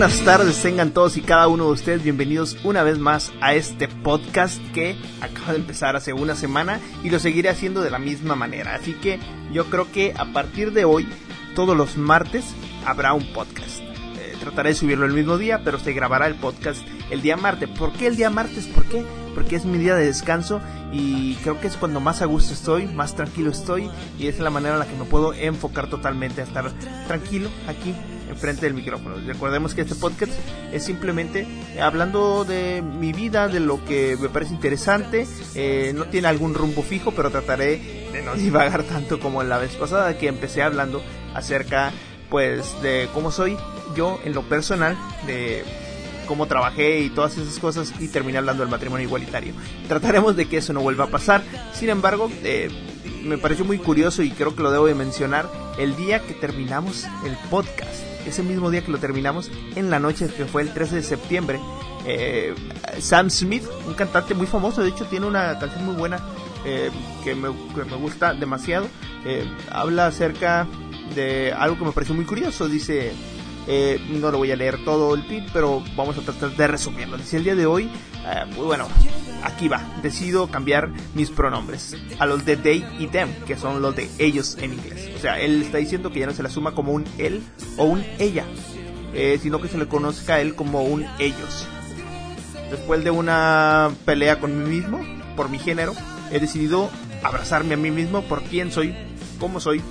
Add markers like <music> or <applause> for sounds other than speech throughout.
Buenas tardes, tengan todos y cada uno de ustedes bienvenidos una vez más a este podcast que acaba de empezar hace una semana y lo seguiré haciendo de la misma manera. Así que yo creo que a partir de hoy, todos los martes, habrá un podcast. Eh, trataré de subirlo el mismo día, pero se grabará el podcast el día martes. ¿Por qué el día martes? ¿Por qué? Porque es mi día de descanso y creo que es cuando más a gusto estoy, más tranquilo estoy y es la manera en la que me puedo enfocar totalmente a estar tranquilo aquí enfrente del micrófono. Recordemos que este podcast es simplemente hablando de mi vida, de lo que me parece interesante. Eh, no tiene algún rumbo fijo, pero trataré de no <laughs> divagar tanto como la vez pasada que empecé hablando acerca pues de cómo soy yo en lo personal, de cómo trabajé y todas esas cosas y terminé hablando del matrimonio igualitario. Trataremos de que eso no vuelva a pasar. Sin embargo, eh, me pareció muy curioso y creo que lo debo de mencionar el día que terminamos el podcast. Ese mismo día que lo terminamos, en la noche que fue el 13 de septiembre, eh, Sam Smith, un cantante muy famoso, de hecho tiene una canción muy buena eh, que, me, que, me, gusta demasiado, habla acerca de algo que me pareció muy curioso, dice eh, no lo voy a leer todo el tweet, pero vamos a tratar de resumirlo. Dice el día de hoy, eh, bueno, aquí va. Decido cambiar mis pronombres a los de they y them, que son los de ellos en inglés. O sea, él está diciendo que ya no se le asuma como un él o un ella, eh, sino que se le conozca a él como un ellos. Después de una pelea con mí mismo, por mi género, he decidido abrazarme a mí mismo por quién soy, cómo soy,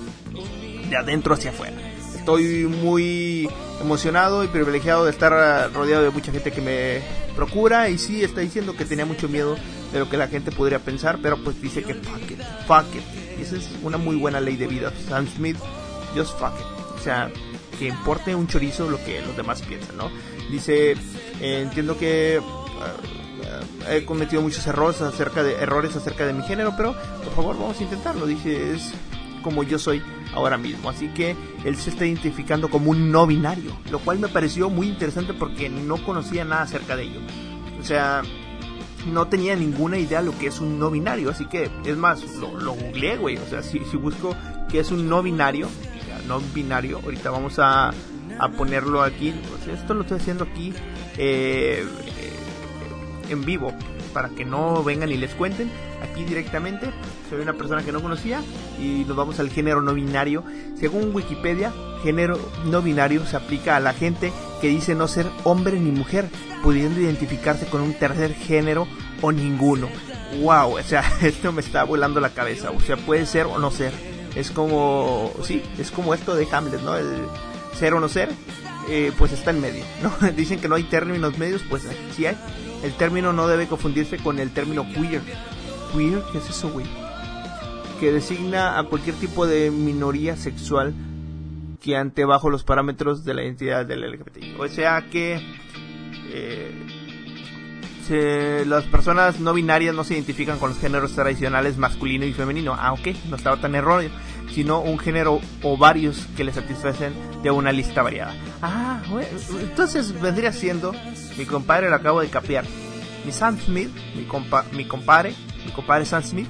de adentro hacia afuera. Estoy muy emocionado y privilegiado de estar rodeado de mucha gente que me procura y sí está diciendo que tenía mucho miedo de lo que la gente podría pensar, pero pues dice que fuck it, fuck it. Y esa es una muy buena ley de vida. Sam Smith, just fuck it. O sea, que importe un chorizo lo que los demás piensan, ¿no? Dice, eh, entiendo que uh, he cometido muchos errores acerca de errores acerca de mi género, pero por favor vamos a intentarlo. Dice, es como yo soy ahora mismo. Así que él se está identificando como un no binario, lo cual me pareció muy interesante porque no conocía nada acerca de ello. O sea, no tenía ninguna idea lo que es un no binario, así que es más, lo, lo googleé, güey. O sea, <laughs> si, busco qué es un no binario, no binario, ahorita vamos a, ponerlo aquí. Esto lo estoy haciendo aquí eh, en vivo para que no vengan y les cuenten aquí directamente. Soy una persona que no conocía y nos vamos al género no binario. Según Wikipedia, género no binario se aplica a la gente que dice no ser hombre ni mujer, pudiendo identificarse con un tercer género o ninguno. Wow, o sea, <laughs> esto me está volando la cabeza. O sea, puede ser o no ser. Es como, sí, es como esto de Hamlet, ¿no? El ser o no ser, eh, pues está en medio, ¿no? <laughs> Dicen que no hay términos medios, pues sí hay. El término no debe confundirse con el término queer. ¿Queer? ¿Qué es eso, güey? Que designa a cualquier tipo de minoría sexual que ante bajo los parámetros de la identidad del LGBTI. O sea que eh, las personas no binarias no se identifican con los géneros tradicionales masculino y femenino. Ah, ok, no estaba tan erróneo. Sino un género o varios que le satisfacen de una lista variada. Ah, bueno, entonces vendría siendo, mi compadre lo acabo de capear. Mi Sam Smith, mi, compa, mi compadre, mi compadre Sam Smith,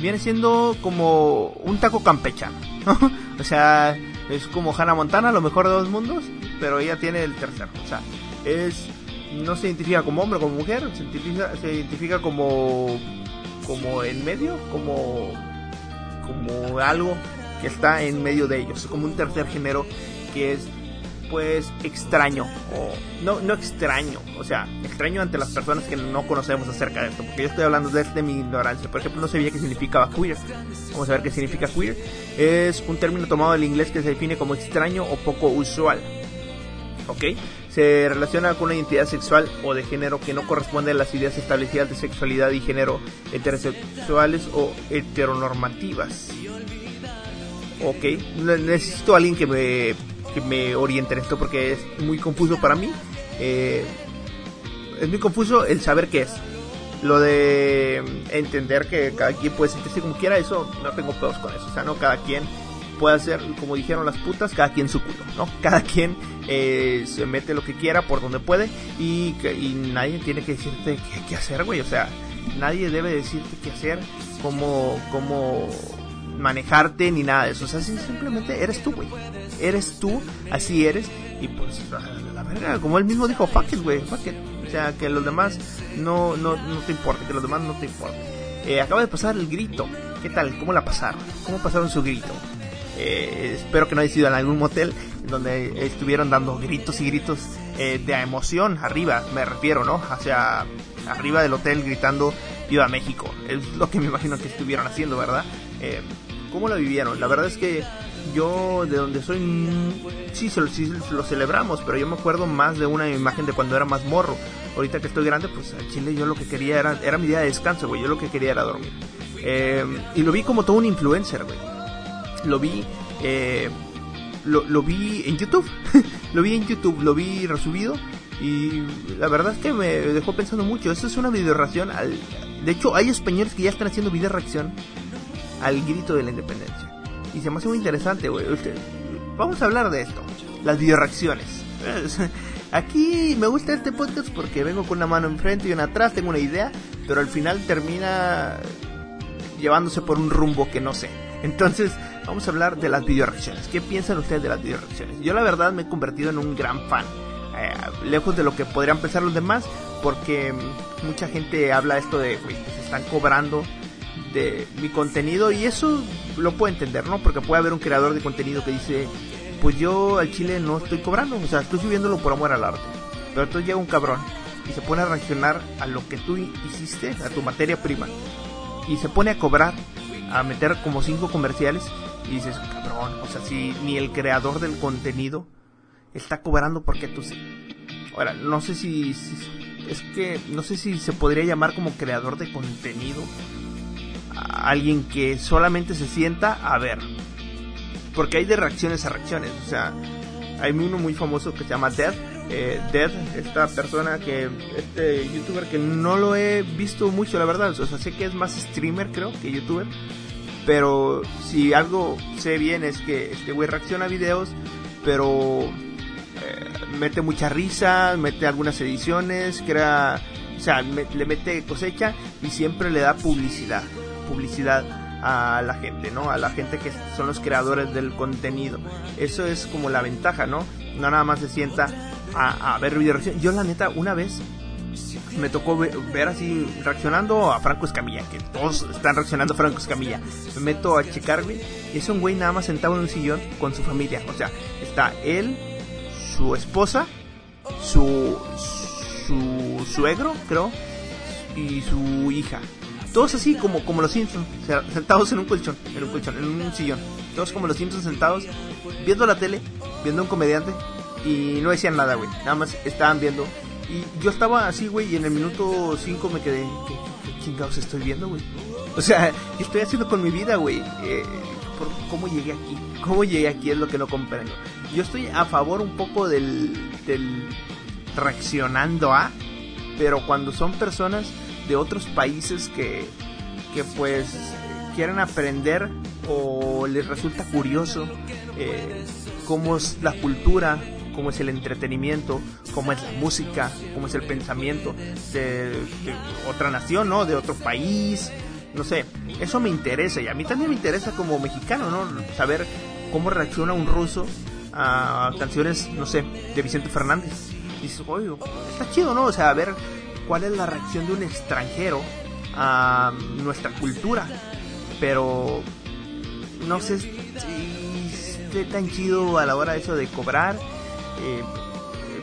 viene siendo como un taco campechano. <laughs> o sea, es como Hannah Montana, lo mejor de dos mundos, pero ella tiene el tercero. O sea, es no se identifica como hombre o como mujer, se identifica, como como en medio, como como algo que está en medio de ellos, como un tercer género que es pues extraño o no no extraño, o sea, extraño ante las personas que no conocemos acerca de esto, porque yo estoy hablando desde mi ignorancia. Por ejemplo, no sabía qué significaba queer. Vamos a ver qué significa queer. Es un término tomado del inglés que se define como extraño o poco usual. ¿Ok? Se relaciona con una identidad sexual o de género que no corresponde a las ideas establecidas de sexualidad y género heterosexuales o heteronormativas. Ok, necesito a alguien que me, que me oriente en esto porque es muy confuso para mí. Eh, es muy confuso el saber qué es. Lo de entender que cada quien puede sentirse como quiera, eso no tengo pedos con eso. O sea, no cada quien puede hacer, como dijeron las putas, cada quien su culo, ¿no? <laughs> Cada quien eh, se mete lo que quiera por donde puede y, nadie tiene que decirte qué, qué hacer, güey. O sea, nadie debe decirte qué hacer, cómo, cómo manejarte ni nada de eso. O sea, simplemente eres tú, güey. Eres tú, así eres. Y pues, la, verga, como él mismo dijo, fuck it, güey, fuck it. O sea, que los demás no, no, no te importe, que los demás no te importen. Eh, acaba de pasar el grito. ¿Qué tal? ¿Cómo la pasaron? ¿Cómo pasaron su grito? Eh, espero que no haya sido en algún motel donde estuvieron dando gritos y gritos eh, de emoción arriba, me refiero, ¿no? Hacia arriba del hotel gritando Viva México. Es lo que me imagino que estuvieron haciendo, ¿verdad? ¿Cómo lo vivieron? La verdad es que yo de donde soy sí, sí, lo celebramos, pero yo me acuerdo más de una imagen de cuando era más morro. Ahorita que estoy grande, pues en Chile yo lo que quería era, era mi día de descanso, güey. Yo lo que quería era dormir. Eh, y lo vi como todo un influencer, güey. Lo vi, eh, lo, lo vi en YouTube. <laughs> lo vi en YouTube, lo vi resubido. Y la verdad es que me dejó pensando mucho. Esto es una video reacción al. De hecho, hay españoles que ya están haciendo video reacción al grito de la independencia. Y se me hace muy interesante, güey. Vamos a hablar de esto. Las video reacciones. Aquí me gusta este podcast porque vengo con una mano enfrente y una atrás, tengo una idea, pero al final termina llevándose por un rumbo que no sé. Entonces, vamos a hablar de las video reacciones. ¿Qué piensan ustedes de las video reacciones? Yo la verdad me he convertido en un gran fan. Eh, lejos de lo que podrían pensar los demás, porque mucha gente habla esto de, güey, se están cobrando de mi contenido y eso lo puedo entender, ¿no? Porque puede haber un creador de contenido que dice, pues yo al chile no estoy cobrando, o sea, estoy subiéndolo por amor al arte. Pero entonces llega un cabrón y se pone a reaccionar a lo que tú hiciste, a tu materia prima, y se pone a cobrar, a meter como cinco comerciales y dices, cabrón, o sea, si ni el creador del contenido está cobrando porque tú. Ahora, no sé si, es que no sé si se podría llamar como creador de contenido alguien que solamente se sienta a ver. Porque hay de reacciones a reacciones, o sea, hay uno muy famoso que se llama Dead. Eh, Dead, esta persona que, este youtuber que no lo he visto mucho, la verdad. O sea, sé que es más streamer, creo, que youtuber. Pero si algo sé bien es que este güey reacciona a videos, pero mete mucha risa, mete algunas ediciones, crea, o sea, le mete cosecha y siempre le da publicidad, publicidad a la gente, ¿no? A la gente que son los creadores del contenido. Eso es como la ventaja, ¿no? No nada más se sienta a, ver video reacción. Yo la neta, una vez me tocó ver, así reaccionando a Franco Escamilla, que todos están reaccionando a Franco Escamilla. Me meto a checarme y es un güey nada más sentado en un sillón con su familia. O sea, está él, su esposa, su, su suegro, creo, y su hija. Todos así como, como los Simpsons, sentados en un colchón, en un colchón, en un sillón. Todos como los Simpsons sentados, viendo la tele, viendo un comediante, y no decían nada, güey. Nada más estaban viendo. Y yo estaba así, güey, y en el minuto 5 me quedé, ¿qué, chingados estoy viendo, güey? O sea, ¿qué estoy haciendo con mi vida, güey? Eh, ¿Cómo llegué aquí? ¿Cómo llegué aquí? Es lo que no comprendo. Yo estoy a favor un poco del, del reaccionando a, pero cuando son personas de otros países que, que pues quieren aprender o les resulta curioso eh, cómo es la cultura, cómo es el entretenimiento, cómo es la música, cómo es el pensamiento de, otra nación, ¿no? De otro país, no sé, eso me interesa y a mí también me interesa como mexicano, ¿no? Saber cómo reacciona un ruso a canciones, no sé, de Vicente Fernández. Dices, oye, está chido, ¿no? O sea, ver cuál es la reacción de un extranjero a nuestra cultura. Pero no sé si esté tan chido a la hora de eso de cobrar eh,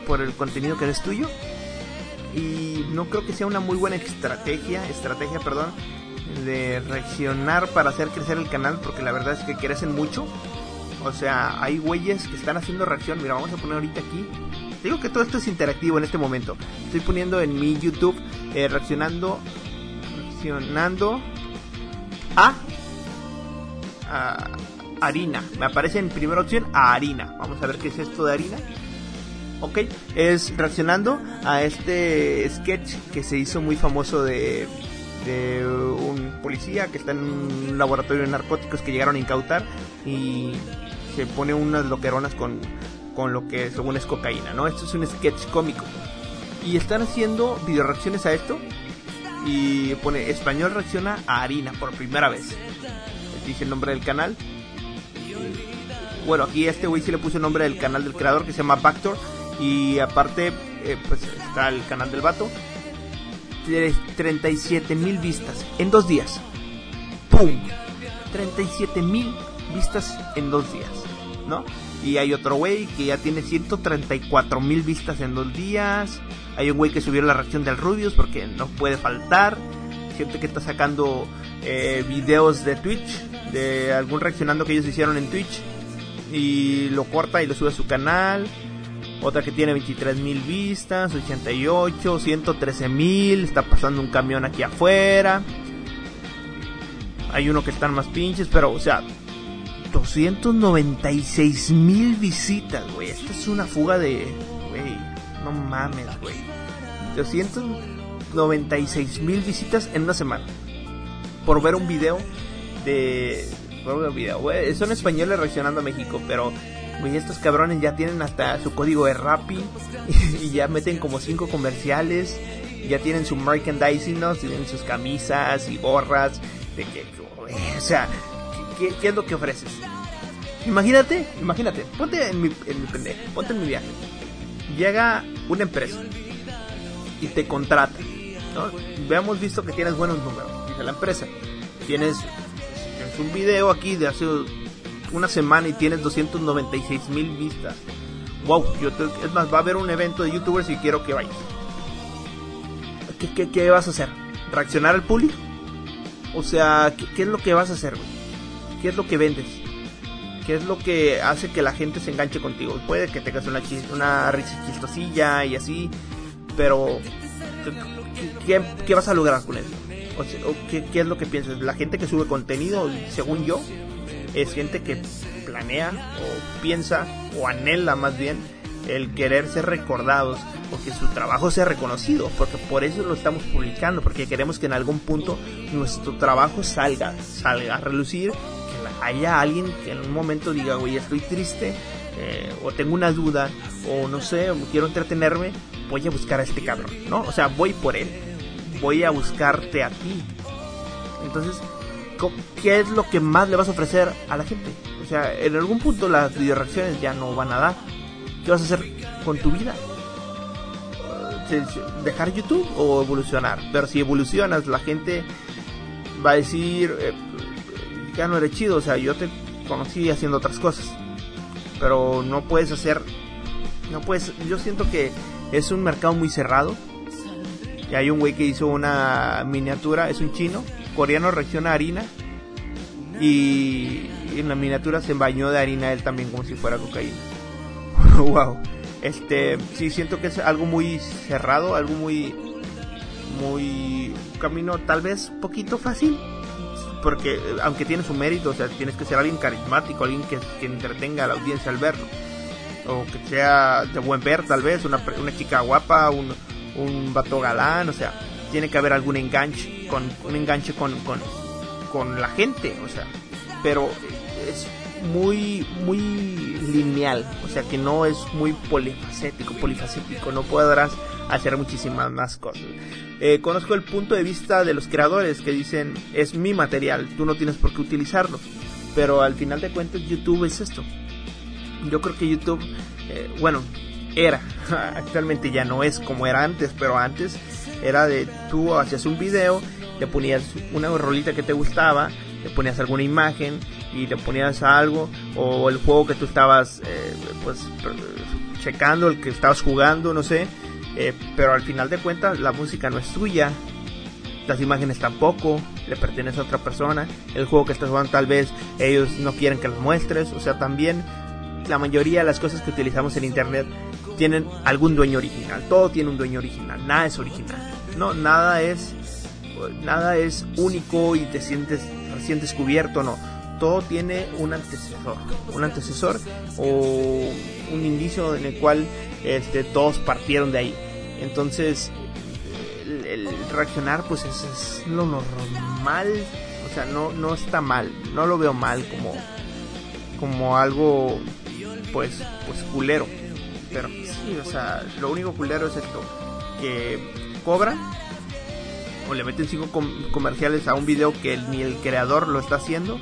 por el contenido que es tuyo. Y no creo que sea una muy buena estrategia, estrategia, perdón, de reaccionar para hacer crecer el canal, porque la verdad es que crecen mucho. O sea, hay güeyes que están haciendo reacción. Mira, vamos a poner ahorita aquí. Digo que todo esto es interactivo en este momento. Estoy poniendo en mi YouTube eh, reaccionando, reaccionando a, a harina. Me aparece en primera opción a harina. Vamos a ver qué es esto de harina. Ok, es reaccionando a este sketch que se hizo muy famoso de de un policía que está en un laboratorio de narcóticos que llegaron a incautar y se pone unas loqueronas con, con lo que según es cocaína, ¿no? Esto es un sketch cómico. Y están haciendo video reacciones a esto y pone español reacciona a harina por primera vez. dice el nombre del canal. Bueno, aquí este güey sí le puso el nombre del canal del creador que se llama Bactor. Y aparte, eh, pues está el canal del vato. 37 mil vistas en dos días. ¡Pum! 37 mil vistas en dos días, ¿no? Y hay otro güey que ya tiene 134 mil vistas en dos días. Hay un güey que subió la reacción del Rubius porque no puede faltar. Gente que está sacando eh, videos de Twitch, de algún reaccionando que ellos hicieron en Twitch. Y lo corta y lo sube a su canal. Otra que tiene 23 mil vistas, 88, 113 mil. Está pasando un camión aquí afuera. Hay uno que están más pinches, pero o sea, 296 mil visitas, güey. Esta es una fuga de, güey, no mames, güey. 296 mil visitas en una semana. Por ver un video de... Por ver video, güey. Son españoles reaccionando a México, pero... Güey, estos cabrones ya tienen hasta su código de Rappi <laughs> y, ya meten como cinco comerciales. Ya tienen su merchandising, ¿no? Tienen sus camisas y gorras. De que, o sea, ¿qué, ¿qué, es lo que ofreces? Imagínate, imagínate, ponte en mi, en mi pendejo, ponte en mi viaje. Llega una empresa y te contrata. Veamos visto que tienes buenos números, dice la empresa. Tienes, un video aquí de hace una semana y tienes 296 mil vistas. Wow, yo es más, va a haber un evento de youtubers y quiero que vayas. ¿Qué, qué, qué vas a hacer? ¿Reaccionar al público? O sea, ¿qué, ¿qué, es lo que vas a hacer, güey? ¿Qué es lo que vendes? ¿Qué es lo que hace que la gente se enganche contigo? Puede que tengas una, una risa chistosilla y así, pero ¿qué, qué vas a lograr con eso? O sea, ¿qué, ¿qué, es lo que piensas? La gente que sube contenido, según yo, es gente que planea o piensa o anhela más bien el querer ser recordados o que su trabajo sea reconocido, porque por eso lo estamos publicando, porque queremos que en algún punto nuestro trabajo salga, salga a relucir, haya alguien que en un momento diga, güey, estoy triste, eh, o tengo una duda, o no sé, o quiero entretenerme, voy a buscar a este cabrón, ¿no? O sea, voy por él, voy a buscarte a ti. Entonces, ¿qué es lo que más le vas a ofrecer a la gente? O sea, en algún punto las reacciones ya no van a dar. ¿Qué vas a hacer con tu vida? ¿Dejar YouTube o evolucionar? Pero si evolucionas, la gente va a decir, eh, ya no eres chido, o sea, yo te conocí haciendo otras cosas. Pero no puedes hacer, no puedes, yo siento que es un mercado muy cerrado. Y hay un güey que hizo una miniatura, es un chino, coreano reacciona a harina. Y en la miniatura se bañó de harina él también como si fuera cocaína. <laughs> wow. Este, sí siento que es algo muy cerrado, algo muy muy camino tal vez poquito fácil, porque aunque tiene su mérito, o sea, tienes que ser alguien carismático, alguien que, que entretenga a la audiencia al verlo. O que sea de buen ver tal vez, una, una chica guapa, un, un vato galán, o sea, tiene que haber algún enganche, con, un enganche con, con, con la gente, o sea, pero es muy, muy lineal, o sea que no es muy polifacético, polifacético, no podrás hacer muchísimas más cosas. Eh, conozco el punto de vista de los creadores que dicen es mi material, tú no tienes por qué utilizarlo, pero al final de cuentas YouTube es esto, yo creo que YouTube, eh, bueno, era, <laughs> actualmente ya no es como era antes, pero antes era de tú hacías un video, te ponías una rolita que te gustaba, te ponías alguna imagen y te ponías algo, o el juego que tú estabas, eh, pues, checando, el que estabas jugando, no sé, eh, pero al final de cuentas la música no es tuya, las imágenes tampoco, le pertenece a otra persona, el juego que estás jugando tal vez ellos no quieren que lo muestres, o sea, también la mayoría de las cosas que utilizamos en internet tienen algún dueño original. Todo tiene un dueño original, nada es original. No, nada es nada es único y te sientes recién descubierto, no. Todo tiene un antecesor, un antecesor o un indicio en el cual este, todos partieron de ahí. Entonces, el, reaccionar pues es, lo normal, o sea, no, no está mal, no lo veo mal como, como algo pues, pues culero. Pero sí, o sea, lo único culero es esto, que cobran o le meten cinco comerciales a un video que ni el creador lo está haciendo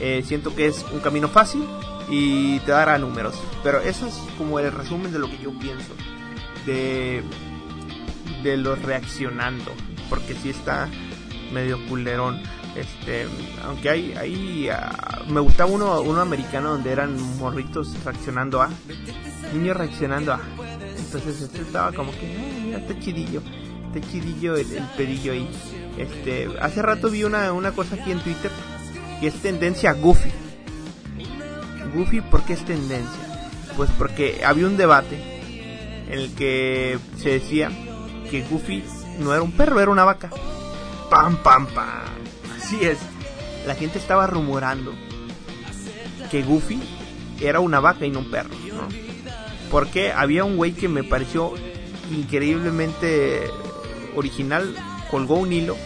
eh, siento que es un camino fácil y te dará números. Pero eso es como el resumen de lo que yo pienso de, de los reaccionando. Porque si está medio culerón. Este, aunque hay, hay ah, me gustaba uno, uno americano donde eran morritos reaccionando a, niños reaccionando a. Entonces este estaba como que, eh, está chidillo, está chidillo el, pedillo ahí. Este, hace rato vi una, una cosa aquí en Twitter que es tendencia Goofy. Goofy, ¿por qué es tendencia? Pues porque había un debate en el que se decía que Goofy no era un perro, era una vaca. Pam, pam, pam. Así es. La gente estaba rumorando que Goofy era una vaca y no un perro. Porque había un güey que me pareció increíblemente original, colgó un hilo,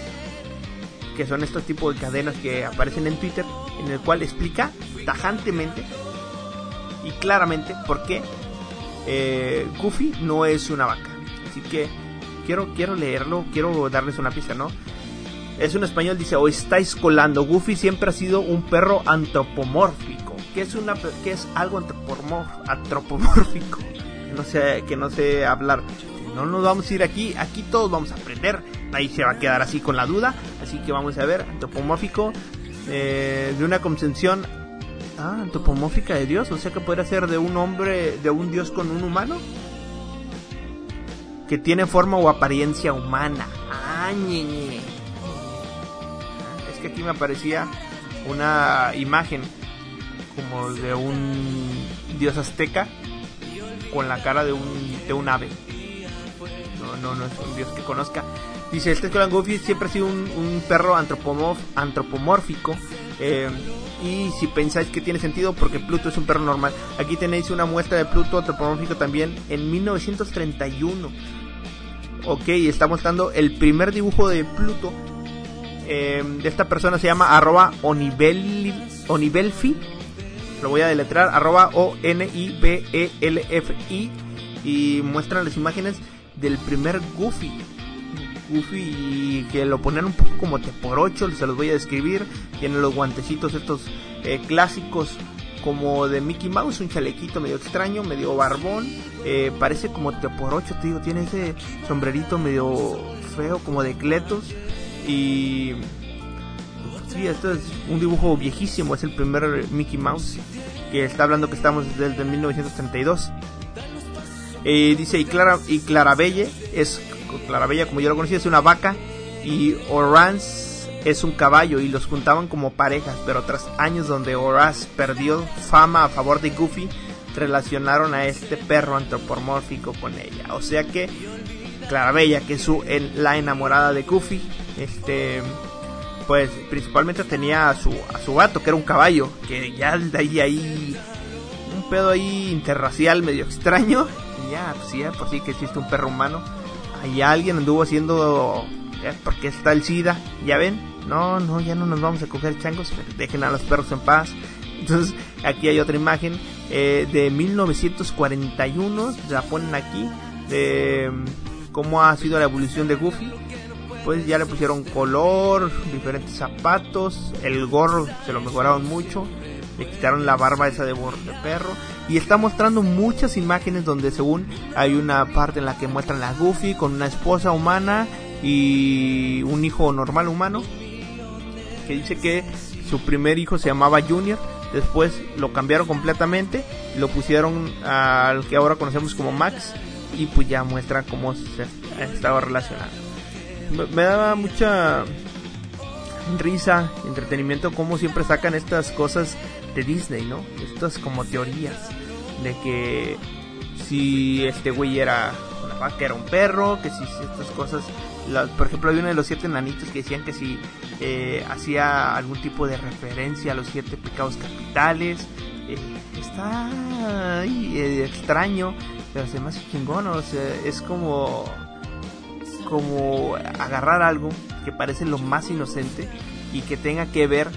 que son estos tipos de cadenas que aparecen en Twitter, en el cual explica tajantemente y claramente por qué eh, Goofy no es una vaca. Así que quiero, quiero leerlo, quiero darles una pista, ¿no? Es un español, dice, o estáis colando. Goofy siempre ha sido un perro antropomórfico. ¿Qué es, una, qué es algo antropomórfico? No sé, que no sé hablar. No nos vamos a ir aquí, aquí todos vamos a aprender. Ahí se va a quedar así con la duda. Así que vamos a ver, antropomórfico, eh, de una concepción ah, antropomórfica de Dios. O sea que puede ser de un hombre, de un Dios con un humano. Que tiene forma o apariencia humana. Ah, que aquí me aparecía una imagen como de un dios azteca con la cara de un, de un ave. No, no, no es un dios que conozca. Dice, este Colan Goofy siempre ha sido un, perro antropomórfico. Eh, y si pensáis que tiene sentido, porque Pluto es un perro normal. Aquí tenéis una muestra de Pluto antropomórfico también en 1931. Ok, está mostrando el primer dibujo de Pluto eh, esta persona se llama arroba onibelfi. Lo voy a deletrar, arroba O-N-I-B-E-L-F-I. Y muestran las imágenes del primer Goofy. Goofy que lo ponen un poco como T por 8, se los voy a describir. Tiene los guantecitos estos eh, clásicos como de Mickey Mouse, un chalequito medio extraño, medio barbón. Eh, parece como T por 8, te digo, tiene ese sombrerito medio feo como de Cletos. Y sí, esto es un dibujo viejísimo, es el primer Mickey Mouse que está hablando que estamos desde 1932. Eh, dice y Clara y Clarabelle es Clarabella como yo lo conocía es una vaca. Y Horace es un caballo y los juntaban como parejas, pero tras años donde Horace perdió fama a favor de Goofy, relacionaron a este perro antropomórfico con ella. O sea que Clarabella, que es su, la enamorada de Goofy, este pues principalmente tenía a su a su gato que era un caballo que ya de ahí ahí un pedo ahí interracial medio extraño. Y ya pues ya por sí que existe un perro humano ahí alguien anduvo haciendo porque está el SIDA ya ven. No no ya no nos vamos a coger changos dejen a los perros en paz. Entonces aquí hay otra imagen eh, de 1941 la ponen aquí de cómo ha sido la evolución de Goofy. Pues ya le pusieron color, diferentes zapatos, el gorro se lo mejoraron mucho, le quitaron la barba esa de, de perro. Y está mostrando muchas imágenes donde según hay una parte en la que muestran a Goofy con una esposa humana y un hijo normal humano que dice que su primer hijo se llamaba Junior, después lo cambiaron completamente, lo pusieron al que ahora conocemos como Max y pues ya muestra cómo se estaba relacionando me, daba mucha risa, entretenimiento, como siempre sacan estas cosas Disney, ¿no? Estas como teorías de que si este güey era era un perro, que si estas cosas, por ejemplo, hay uno de los siete nanitos que decían que si eh, hacía algún tipo de referencia a los siete pecados capitales, eh, está eh, extraño, pero se me chingón, o sea, es como como agarrar algo que parece lo más inocente y que tenga que ver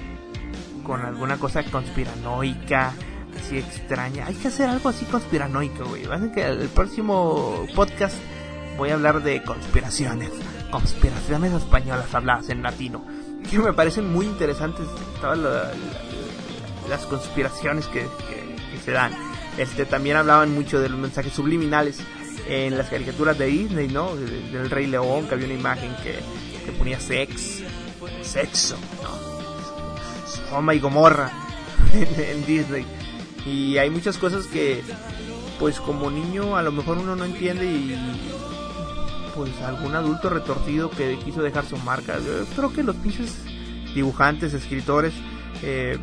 con alguna cosa conspiranoica, así extraña. Hay que hacer algo así conspiranoico, güey. que el próximo podcast voy a hablar de conspiraciones, conspiraciones españolas habladas en latino, que me parecen muy interesantes. Estaba las conspiraciones que, se dan. Este, también hablaban mucho de los mensajes subliminales en las caricaturas de Disney, ¿no? Del Rey León, que había una imagen que, que ponía sex, sexo, ¿no? Soma y Gomorra <laughs> en Disney. Y hay muchas cosas que, pues como niño, a lo mejor uno no entiende y pues algún adulto retorcido que quiso dejar su marca. Creo que los pinches dibujantes, escritores, eh,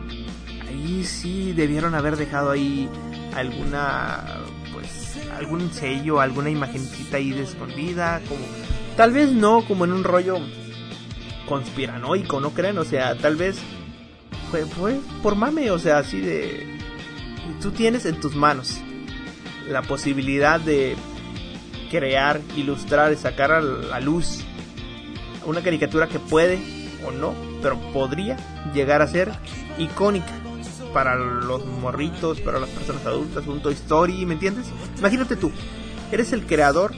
ahí sí debieron haber dejado ahí alguna, pues, algún sello, alguna imagencita ahí de escondida, como, tal vez no como en un rollo conspiranoico, ¿no creen? O sea, tal vez fue, por mame, o sea, así de, tú tienes en tus manos la posibilidad de crear, ilustrar y sacar a la luz una caricatura que puede o no, pero podría llegar a ser icónica para los morritos, para las personas adultas, un Toy Story, ¿me entiendes? Imagínate tú, eres el creador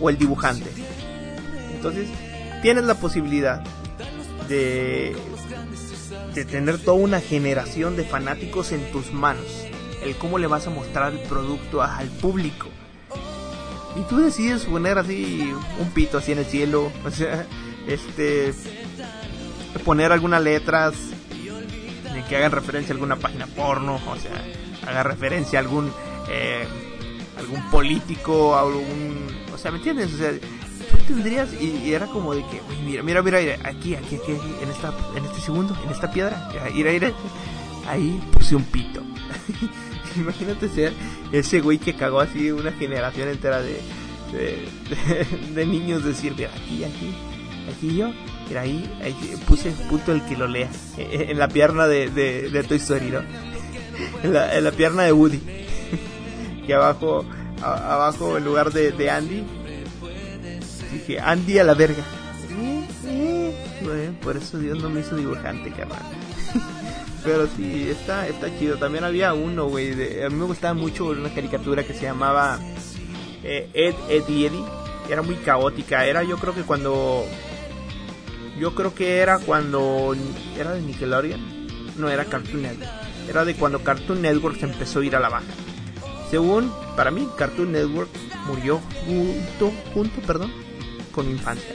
o el dibujante. Entonces, tienes la posibilidad de, de tener toda una generación de fanáticos en tus manos. El cómo le vas a mostrar el producto al público y tú decides poner así un pito así en el cielo, <laughs> o sea, este poner algunas letras que hagan referencia a alguna página porno, o sea, haga referencia a algún eh, algún político, algún, o sea, ¿me entiendes? O sea, tendrías y, era como de que, mira, mira, mira, aquí, aquí, aquí, en esta en este segundo, en esta piedra, ir ir ahí puse un pito. <laughs> Imagínate ser ese güey que cagó así una generación entera de, de, niños decir, mira, aquí, aquí, aquí yo, mira, ahí, ahí puse punto el que lo lea, <laughs> en la pierna de, de, de Toy Story, ¿no? <laughs> En la, en la pierna de Woody. y abajo, abajo en lugar de, de Andy, dije, Andy a la verga. por eso Dios no me hizo dibujante, carnal. <laughs> Pero sí, está, está chido. También había uno, güey. A mí me gustaba mucho una caricatura que se llamaba eh, Ed, Ed y Eddie. Era muy caótica. Era yo creo que cuando... Yo creo que era cuando... ¿Era de Nickelodeon? No, era Cartoon Network. Era de cuando Cartoon Network se empezó a ir a la baja. Según, para mí, Cartoon Network murió junto, junto, perdón, con mi infancia.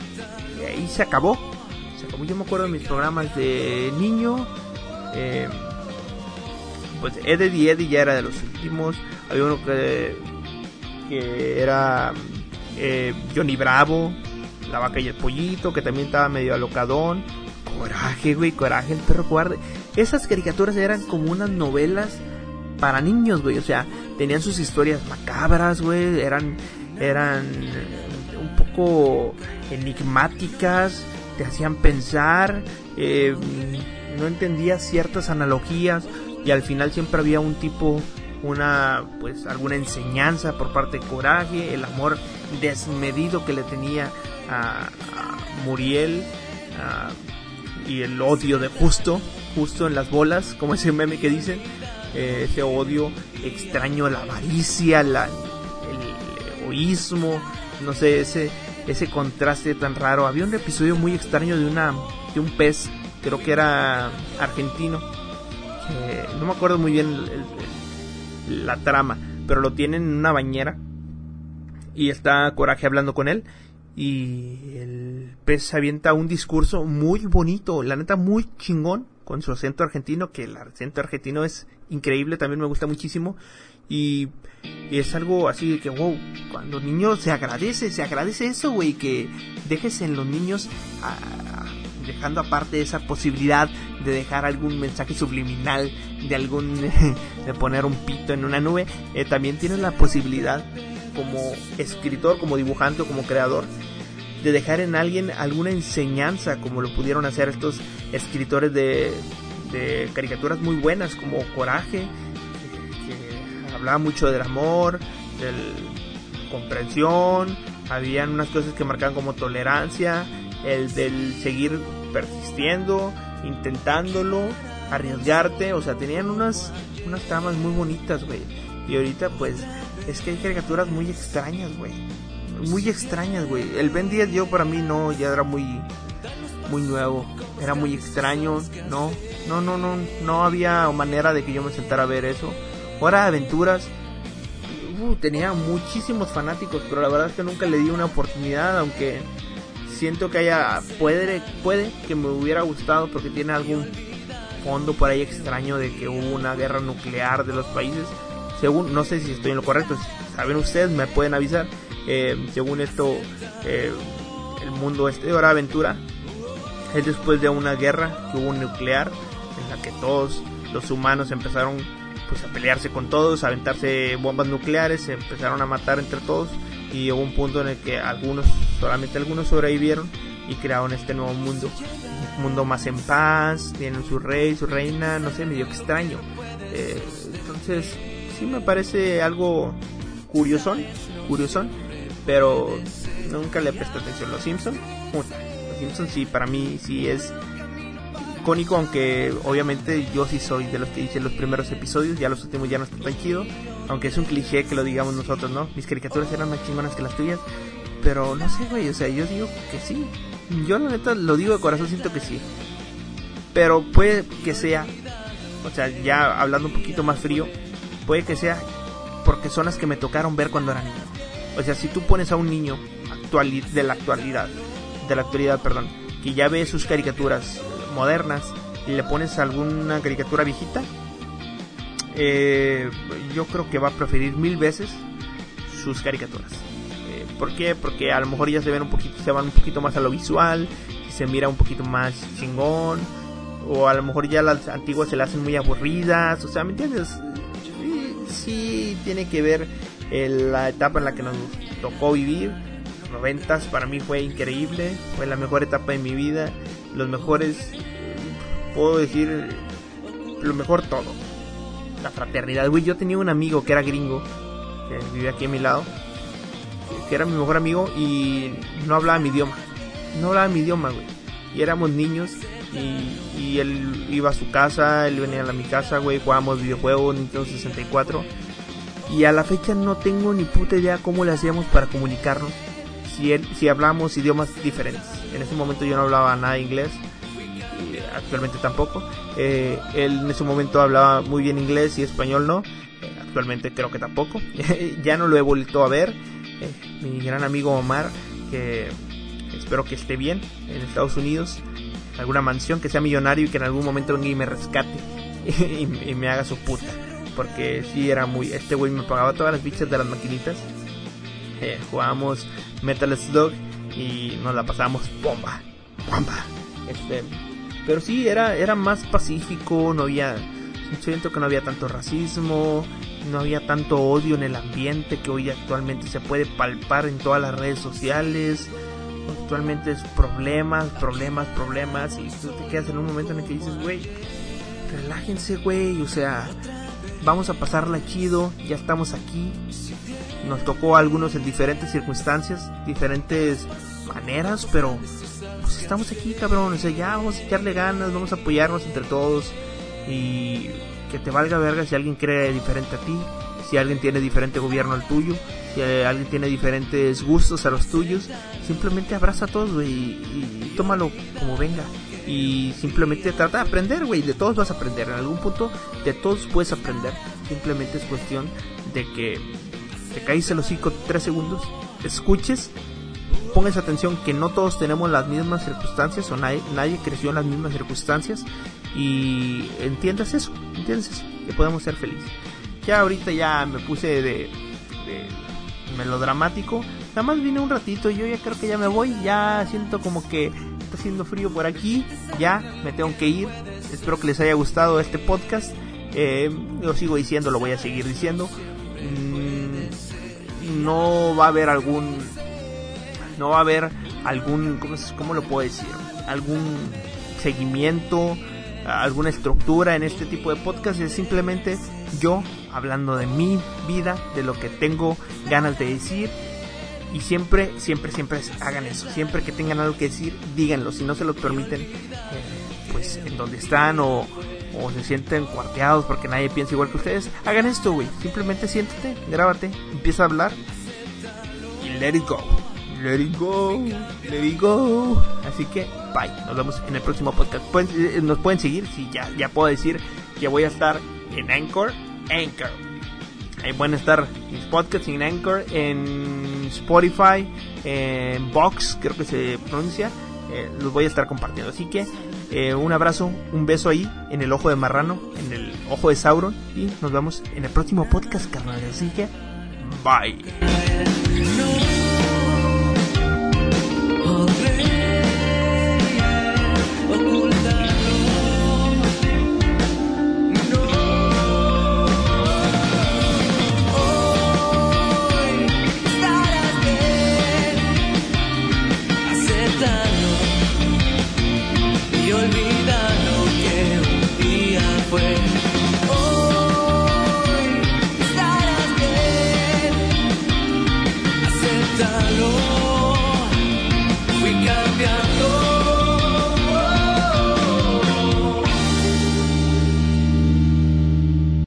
Y ahí se acabó. Se acabó. Yo me acuerdo de mis programas de niño eh, pues Eddie y Eddie ya era de los últimos. Había uno que, que era eh, Johnny Bravo, La Vaca y el Pollito, que también estaba medio alocadón. Coraje, güey, Coraje, el perro cobarde. Esas caricaturas eran como unas novelas para niños, güey. O sea, tenían sus historias macabras, güey. Eran, eran enigmáticas, te hacían pensar. Eh, no entendía ciertas analogías y al final siempre había un tipo una pues alguna enseñanza por parte de Coraje, el amor desmedido que le tenía a, Muriel y el odio de Justo, justo en las bolas, como ese meme que dicen, eh, ese odio extraño, la avaricia, la, el egoísmo, no sé, ese ese contraste tan raro. Había un episodio muy extraño de una de un pez creo que era argentino, no me acuerdo muy bien la trama, pero lo tienen en una bañera y está Coraje hablando con él y el pez avienta un discurso muy bonito, la neta muy chingón con su acento argentino, que el acento argentino es increíble, también me gusta muchísimo y, es algo así de que, wow, cuando niños se agradece, se agradece eso, güey, que dejes en los niños a, dejando aparte esa posibilidad de dejar algún mensaje subliminal, de algún <laughs> de poner un pito en una nube, eh, también tienes la posibilidad como escritor, como dibujante o como creador de dejar en alguien alguna enseñanza como lo pudieron hacer estos escritores de, de caricaturas muy buenas como Coraje, hablaba mucho del amor, de comprensión, habían unas cosas que marcaban como tolerancia, el del seguir persistiendo, intentándolo, arriesgarte, o sea, tenían unas, unas tramas muy bonitas, güey. Y ahorita, pues, es que hay caricaturas muy extrañas, güey. Muy extrañas, güey. El Ben 10 yo para mí no, ya era muy... muy nuevo, era muy extraño, no, no, no, no, no había manera de que yo me sentara a ver eso. Hora de aventuras, uh, tenía muchísimos fanáticos, pero la verdad es que nunca le di una oportunidad, aunque siento que haya, puede, puede que me hubiera gustado porque tiene algún fondo por ahí extraño de que hubo una guerra nuclear de los países. Según, no sé si estoy en lo correcto, si saben ustedes, me pueden avisar. Eh, según esto, eh, el mundo este de Hora Aventura es después de una guerra que hubo nuclear en la que todos los humanos empezaron pues a pelearse con todos, a aventarse bombas nucleares, se empezaron a matar entre todos y hubo un punto en el que algunos, solamente algunos sobrevivieron y crearon este nuevo mundo, un mundo más en paz, tienen su rey, su reina, no sé, medio extraño. Eh, entonces, sí me parece algo curiosón, curiosón, pero nunca le presté atención. Los Simpsons, los Simpsons sí, para mí sí es icónico, aunque obviamente yo sí soy de los que hice los primeros episodios, ya los últimos ya no están tan chido, aunque es un cliché que lo digamos nosotros, ¿no? Mis caricaturas eran más chingonas que las tuyas, pero no sé, güey, o sea, yo digo que sí, yo la neta lo digo de corazón, siento que sí, pero puede que sea, o sea, ya hablando un poquito más frío, puede que sea porque son las que me tocaron ver cuando era niño. O sea, si tú pones a un niño actual de la actualidad, de la actualidad, perdón, que ya ve sus caricaturas modernas y le pones alguna caricatura viejita, eh, yo creo que va a preferir mil veces sus caricaturas. Eh, ¿Por qué? Porque a lo mejor ya se ven un poquito, se van un poquito más a lo visual, se mira un poquito más chingón, o a lo mejor ya las antiguas se le hacen muy aburridas, o sea, ¿me entiendes? Sí, tiene que ver la etapa en la que nos tocó vivir. Los noventas para mí fue increíble, fue la mejor etapa de mi vida, los mejores, puedo decir, lo mejor todo. La fraternidad, güey, yo tenía un amigo que era gringo, que vivía aquí a mi lado, que era mi mejor amigo y no hablaba mi idioma, no hablaba mi idioma, güey, y éramos niños y, y, él iba a su casa, él venía a mi casa, güey, jugábamos videojuegos Nintendo 64 y a la fecha no tengo ni puta idea cómo le hacíamos para comunicarnos si, él, si hablamos idiomas diferentes. En ese momento yo no hablaba nada inglés, y actualmente tampoco. Eh, él en ese momento hablaba muy bien inglés y español no, eh, actualmente creo que tampoco. <laughs> ya no lo he vuelto a ver. Eh, mi gran amigo Omar, que espero que esté bien en Estados Unidos, alguna mansión, que sea millonario y que en algún momento venga y me rescate <laughs> y, y me haga su puta porque sí era muy. Este güey me pagaba todas las bichas de las maquinitas. Eh, jugábamos Metal Slug y nos la pasábamos bomba, bomba. Este, pero sí era, era más pacífico, no había. Siento que no había tanto racismo, no había tanto odio en el ambiente que hoy actualmente se puede palpar en todas las redes sociales. Actualmente es problemas, problemas, problemas. Y tú te quedas en un momento en el que dices, güey, relájense, güey. O sea, vamos a pasarla chido, ya estamos aquí. Nos tocó a algunos en diferentes circunstancias, diferentes maneras, pero pues estamos aquí, cabrón. O sea, ya vamos a echarle ganas, vamos a apoyarnos entre todos y que te valga verga si alguien cree diferente a ti, si alguien tiene diferente gobierno al tuyo, si alguien tiene diferentes gustos a los tuyos, simplemente abraza a todos, güey, y, y tómalo como venga y simplemente trata de aprender, güey. De todos vas a aprender. En algún punto de todos puedes aprender. Simplemente es cuestión de que te caíse el hocico tres segundos, escuches, pongas atención que no todos tenemos las mismas circunstancias o nadie, nadie creció en las mismas circunstancias y entiendas eso, entiendes eso, que podemos ser felices. Ya ahorita ya me puse de, de melodramático. Nada más vine un ratito, yo ya creo que ya me voy, ya siento como que está haciendo frío por aquí, ya me tengo que ir. Espero que les haya gustado este podcast. Eh, lo sigo diciendo, lo voy a seguir diciendo. Mm, no va a haber algún, no va a haber algún, ¿cómo, cómo lo puedo decir? Algún seguimiento, alguna estructura en este tipo de podcast. Es simplemente yo hablando de mi vida, de lo que tengo ganas de decir y siempre, siempre, siempre hagan eso. Siempre que tengan algo que decir, díganlo. Si no se lo permiten, eh, pues en donde están o, o se sienten cuarteados porque nadie piensa igual que ustedes, hagan esto, güey. Simplemente siéntate, grábate, empieza a hablar y let it go. Let it go, let it go. Así que, bye. Nos vemos en el próximo podcast. Eh, nos pueden seguir, si ya, ya puedo decir que voy a estar en Anchor. Anchor. Ahí pueden estar mis podcasts en Anchor, en Spotify, en Box, creo que se pronuncia. Eh, los voy a estar compartiendo. Así que eh, un abrazo, un beso ahí en el ojo de marrano, en el ojo de Sauron. Y nos vemos en el próximo podcast, carnal. Así que, bye.